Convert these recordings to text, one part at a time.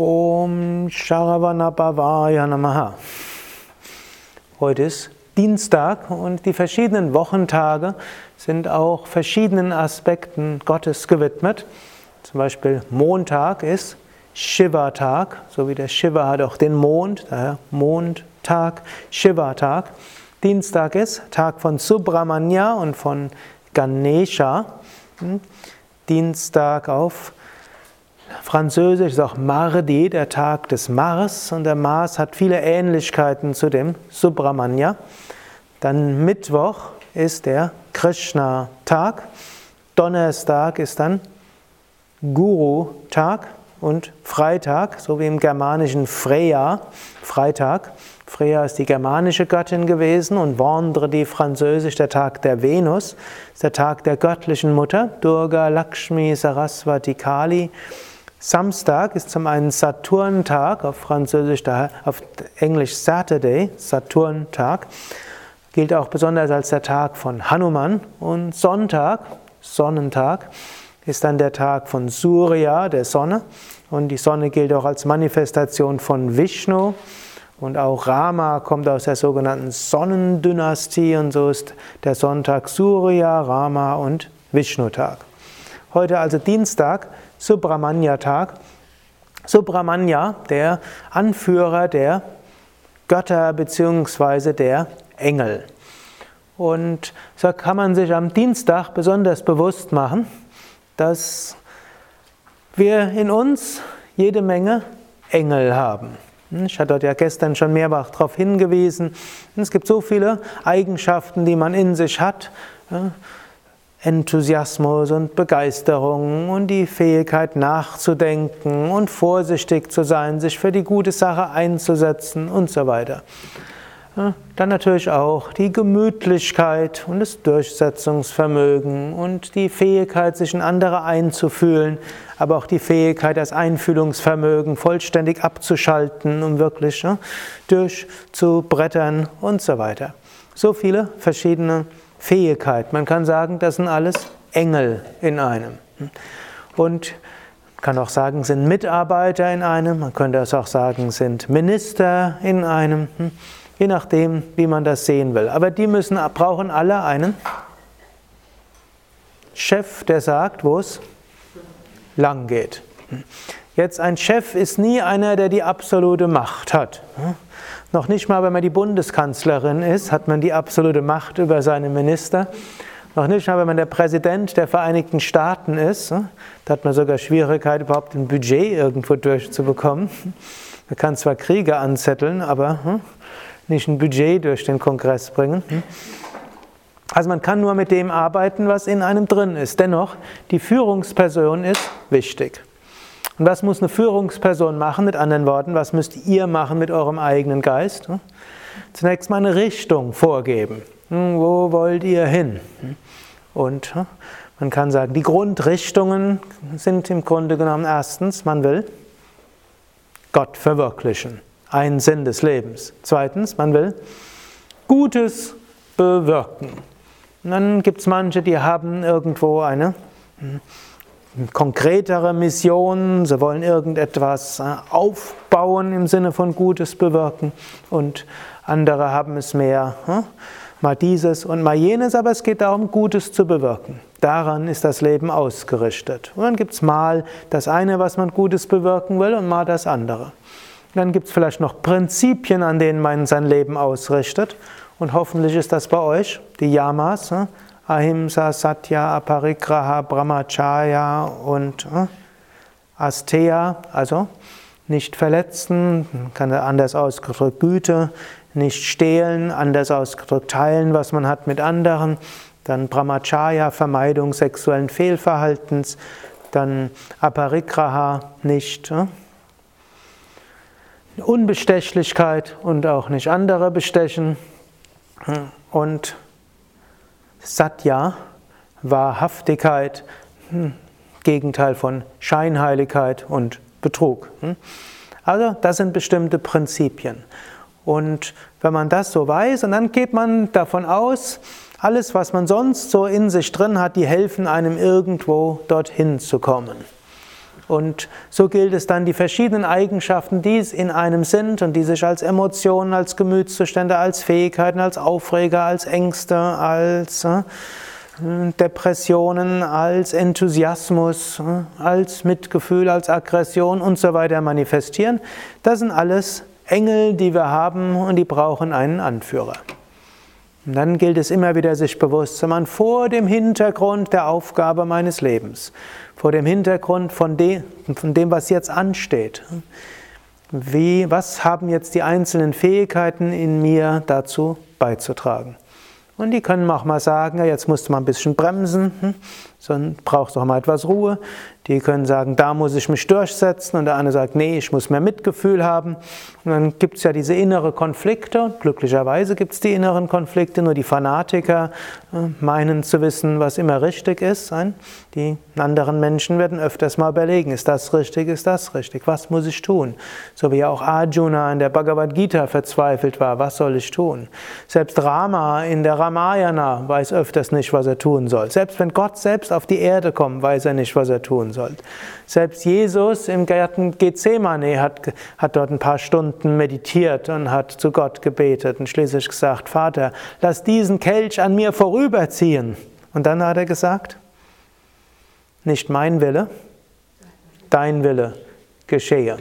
Om Sharavanabhavaya Namaha. Heute ist Dienstag und die verschiedenen Wochentage sind auch verschiedenen Aspekten Gottes gewidmet. Zum Beispiel Montag ist Shiva-Tag, so wie der Shiva hat auch den Mond, daher Mondtag, Shiva-Tag. Dienstag ist Tag von Subramanya und von Ganesha. Hm? Dienstag auf Französisch ist auch Mardi, der Tag des Mars, und der Mars hat viele Ähnlichkeiten zu dem Subramanya. Dann Mittwoch ist der Krishna-Tag, Donnerstag ist dann Guru-Tag und Freitag, so wie im germanischen Freya, Freitag. Freya ist die germanische Göttin gewesen und Vendredi französisch der Tag der Venus, ist der Tag der göttlichen Mutter, Durga, Lakshmi, Saraswati, Kali. Samstag ist zum einen Saturntag, auf Französisch, auf Englisch Saturday, Saturntag, gilt auch besonders als der Tag von Hanuman. Und Sonntag, Sonnentag, ist dann der Tag von Surya, der Sonne. Und die Sonne gilt auch als Manifestation von Vishnu. Und auch Rama kommt aus der sogenannten Sonnendynastie und so ist der Sonntag Surya, Rama und Vishnu-Tag. Heute also Dienstag, Subramanya-Tag. Subramanya, der Anführer der Götter bzw. der Engel. Und so kann man sich am Dienstag besonders bewusst machen, dass wir in uns jede Menge Engel haben. Ich hatte ja gestern schon mehrfach darauf hingewiesen. Es gibt so viele Eigenschaften, die man in sich hat. Enthusiasmus und Begeisterung und die Fähigkeit nachzudenken und vorsichtig zu sein, sich für die gute Sache einzusetzen und so weiter. Dann natürlich auch die Gemütlichkeit und das Durchsetzungsvermögen und die Fähigkeit, sich in andere einzufühlen, aber auch die Fähigkeit, das Einfühlungsvermögen vollständig abzuschalten, um wirklich durchzubrettern und so weiter. So viele verschiedene Fähigkeit. Man kann sagen, das sind alles Engel in einem. Und man kann auch sagen, sind Mitarbeiter in einem. Man könnte es auch sagen, sind Minister in einem. Je nachdem, wie man das sehen will. Aber die müssen, brauchen alle einen Chef, der sagt, wo es lang geht. Jetzt ein Chef ist nie einer, der die absolute Macht hat. Noch nicht mal, wenn man die Bundeskanzlerin ist, hat man die absolute Macht über seine Minister. Noch nicht mal, wenn man der Präsident der Vereinigten Staaten ist, hm, da hat man sogar Schwierigkeit, überhaupt ein Budget irgendwo durchzubekommen. Man kann zwar Kriege anzetteln, aber hm, nicht ein Budget durch den Kongress bringen. Hm. Also man kann nur mit dem arbeiten, was in einem drin ist. Dennoch, die Führungsperson ist wichtig. Und was muss eine Führungsperson machen? Mit anderen Worten, was müsst ihr machen mit eurem eigenen Geist? Zunächst mal eine Richtung vorgeben. Hm, wo wollt ihr hin? Und hm, man kann sagen, die Grundrichtungen sind im Grunde genommen erstens, man will Gott verwirklichen, ein Sinn des Lebens. Zweitens, man will Gutes bewirken. Und dann gibt es manche, die haben irgendwo eine hm, konkretere Missionen, sie wollen irgendetwas äh, aufbauen im Sinne von Gutes bewirken und andere haben es mehr, hm? mal dieses und mal jenes, aber es geht darum, Gutes zu bewirken. Daran ist das Leben ausgerichtet. Und dann gibt es mal das eine, was man Gutes bewirken will und mal das andere. Dann gibt es vielleicht noch Prinzipien, an denen man sein Leben ausrichtet und hoffentlich ist das bei euch, die Yamas, hm? Ahimsa, Satya, Aparigraha, Brahmacharya und äh, Asteya, also nicht verletzen, kann er anders ausgedrückt Güte, nicht stehlen, anders ausgedrückt teilen, was man hat mit anderen, dann Brahmacharya, Vermeidung sexuellen Fehlverhaltens, dann Aparigraha, nicht äh, Unbestechlichkeit und auch nicht andere bestechen. Und Satya, Wahrhaftigkeit, hm, Gegenteil von Scheinheiligkeit und Betrug. Hm. Also das sind bestimmte Prinzipien. Und wenn man das so weiß, und dann geht man davon aus, alles, was man sonst so in sich drin hat, die helfen einem irgendwo dorthin zu kommen. Und so gilt es dann, die verschiedenen Eigenschaften, die es in einem sind und die sich als Emotionen, als Gemütszustände, als Fähigkeiten, als Aufreger, als Ängste, als äh, Depressionen, als Enthusiasmus, äh, als Mitgefühl, als Aggression und so weiter manifestieren. Das sind alles Engel, die wir haben und die brauchen einen Anführer. Und dann gilt es immer wieder, sich bewusst zu machen, vor dem Hintergrund der Aufgabe meines Lebens, vor dem Hintergrund von dem, von dem was jetzt ansteht. Wie, was haben jetzt die einzelnen Fähigkeiten in mir dazu beizutragen? Und die können auch mal sagen, jetzt musst du mal ein bisschen bremsen, hm? Sondern brauchst auch mal etwas Ruhe. Die können sagen, da muss ich mich durchsetzen und der andere sagt, nee, ich muss mehr Mitgefühl haben. Und dann gibt es ja diese innere Konflikte. Glücklicherweise gibt es die inneren Konflikte, nur die Fanatiker äh, meinen zu wissen, was immer richtig ist. Die anderen Menschen werden öfters mal überlegen, ist das richtig, ist das richtig, was muss ich tun? So wie auch Arjuna in der Bhagavad Gita verzweifelt war, was soll ich tun? Selbst Rama in der Ramayana weiß öfters nicht, was er tun soll. Selbst wenn Gott selbst auf die Erde kommt, weiß er nicht, was er tun soll. Selbst Jesus im Garten Gethsemane hat, hat dort ein paar Stunden meditiert und hat zu Gott gebetet und schließlich gesagt, Vater, lass diesen Kelch an mir vorüberziehen. Und dann hat er gesagt, nicht mein Wille, dein Wille geschehe.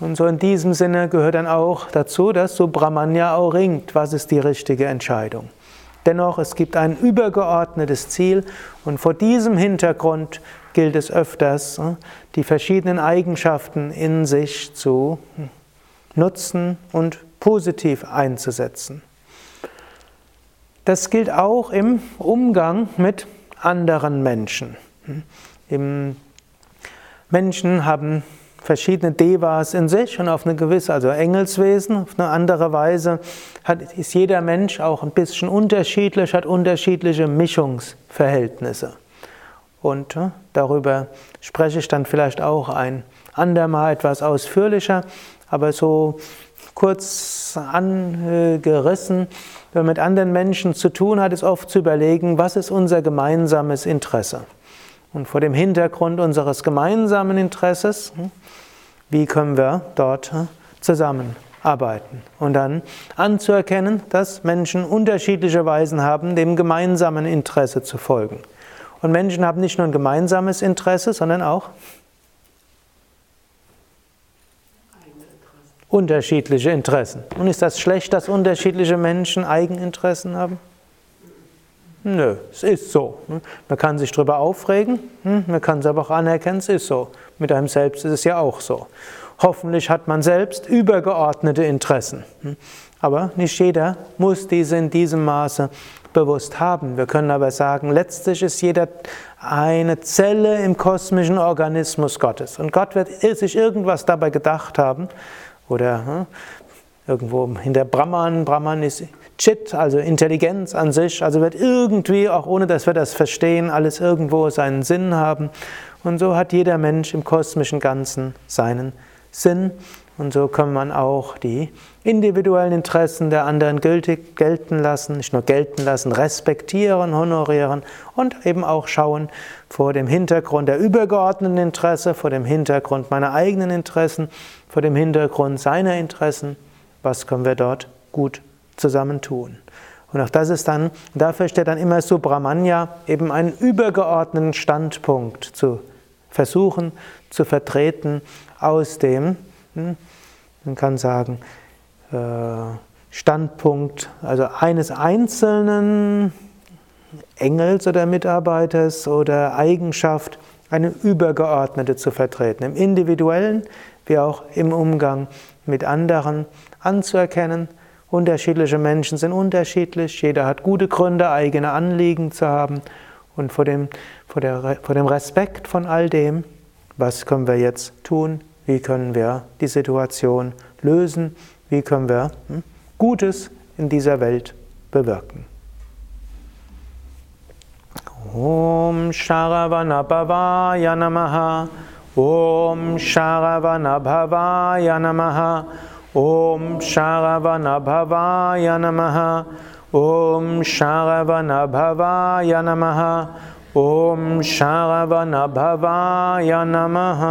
Und so in diesem Sinne gehört dann auch dazu, dass Subramanya auch ringt, was ist die richtige Entscheidung. Dennoch, es gibt ein übergeordnetes Ziel und vor diesem Hintergrund gilt es öfters, äh, die verschiedenen Eigenschaften in sich zu nutzen und positiv einzusetzen. Das gilt auch im Umgang mit anderen Menschen. Im Menschen haben verschiedene Devas in sich und auf eine gewisse, also Engelswesen, auf eine andere Weise hat, ist jeder Mensch auch ein bisschen unterschiedlich, hat unterschiedliche Mischungsverhältnisse. Und äh, darüber spreche ich dann vielleicht auch ein andermal etwas ausführlicher, aber so kurz angerissen, wenn man mit anderen Menschen zu tun hat, ist oft zu überlegen, was ist unser gemeinsames Interesse. Und vor dem Hintergrund unseres gemeinsamen Interesses, hm, wie können wir dort hm, zusammenarbeiten? Und dann anzuerkennen, dass Menschen unterschiedliche Weisen haben, dem gemeinsamen Interesse zu folgen. Und Menschen haben nicht nur ein gemeinsames Interesse, sondern auch unterschiedliche Interessen. Und ist das schlecht, dass unterschiedliche Menschen Eigeninteressen haben? Nö, es ist so. Man kann sich darüber aufregen, hm, man kann es aber auch anerkennen, es ist so. Mit einem selbst ist es ja auch so. Hoffentlich hat man selbst übergeordnete Interessen. Hm. Aber nicht jeder muss diese in diesem Maße bewusst haben. Wir können aber sagen, letztlich ist jeder eine Zelle im kosmischen Organismus Gottes. Und Gott wird sich irgendwas dabei gedacht haben. Oder irgendwo hinter Brahman, Brahman ist Chit, also Intelligenz an sich, also wird irgendwie, auch ohne dass wir das verstehen, alles irgendwo seinen Sinn haben. Und so hat jeder Mensch im kosmischen Ganzen seinen Sinn. Und so kann man auch die individuellen Interessen der anderen gültig gelten lassen, nicht nur gelten lassen, respektieren, honorieren und eben auch schauen vor dem Hintergrund der übergeordneten Interesse, vor dem Hintergrund meiner eigenen Interessen, vor dem Hintergrund seiner Interessen, was können wir dort gut zusammen tun. Und auch das ist dann, dafür steht dann immer Subramanya, eben einen übergeordneten Standpunkt zu versuchen, zu vertreten aus dem, hm, man kann sagen, äh, Standpunkt, also eines einzelnen Engels oder Mitarbeiters oder Eigenschaft, eine übergeordnete zu vertreten, im individuellen wie auch im Umgang mit anderen anzuerkennen, Unterschiedliche Menschen sind unterschiedlich, jeder hat gute Gründe, eigene Anliegen zu haben. Und vor dem, vor, der, vor dem Respekt von all dem, was können wir jetzt tun, wie können wir die Situation lösen, wie können wir hm, Gutes in dieser Welt bewirken. Om Sharavanabhavaya Namaha. Om Namaha ॐ शावनभवाय नमः। ॐ शवनभवाय नमः। ॐ शावनभवाय नमः।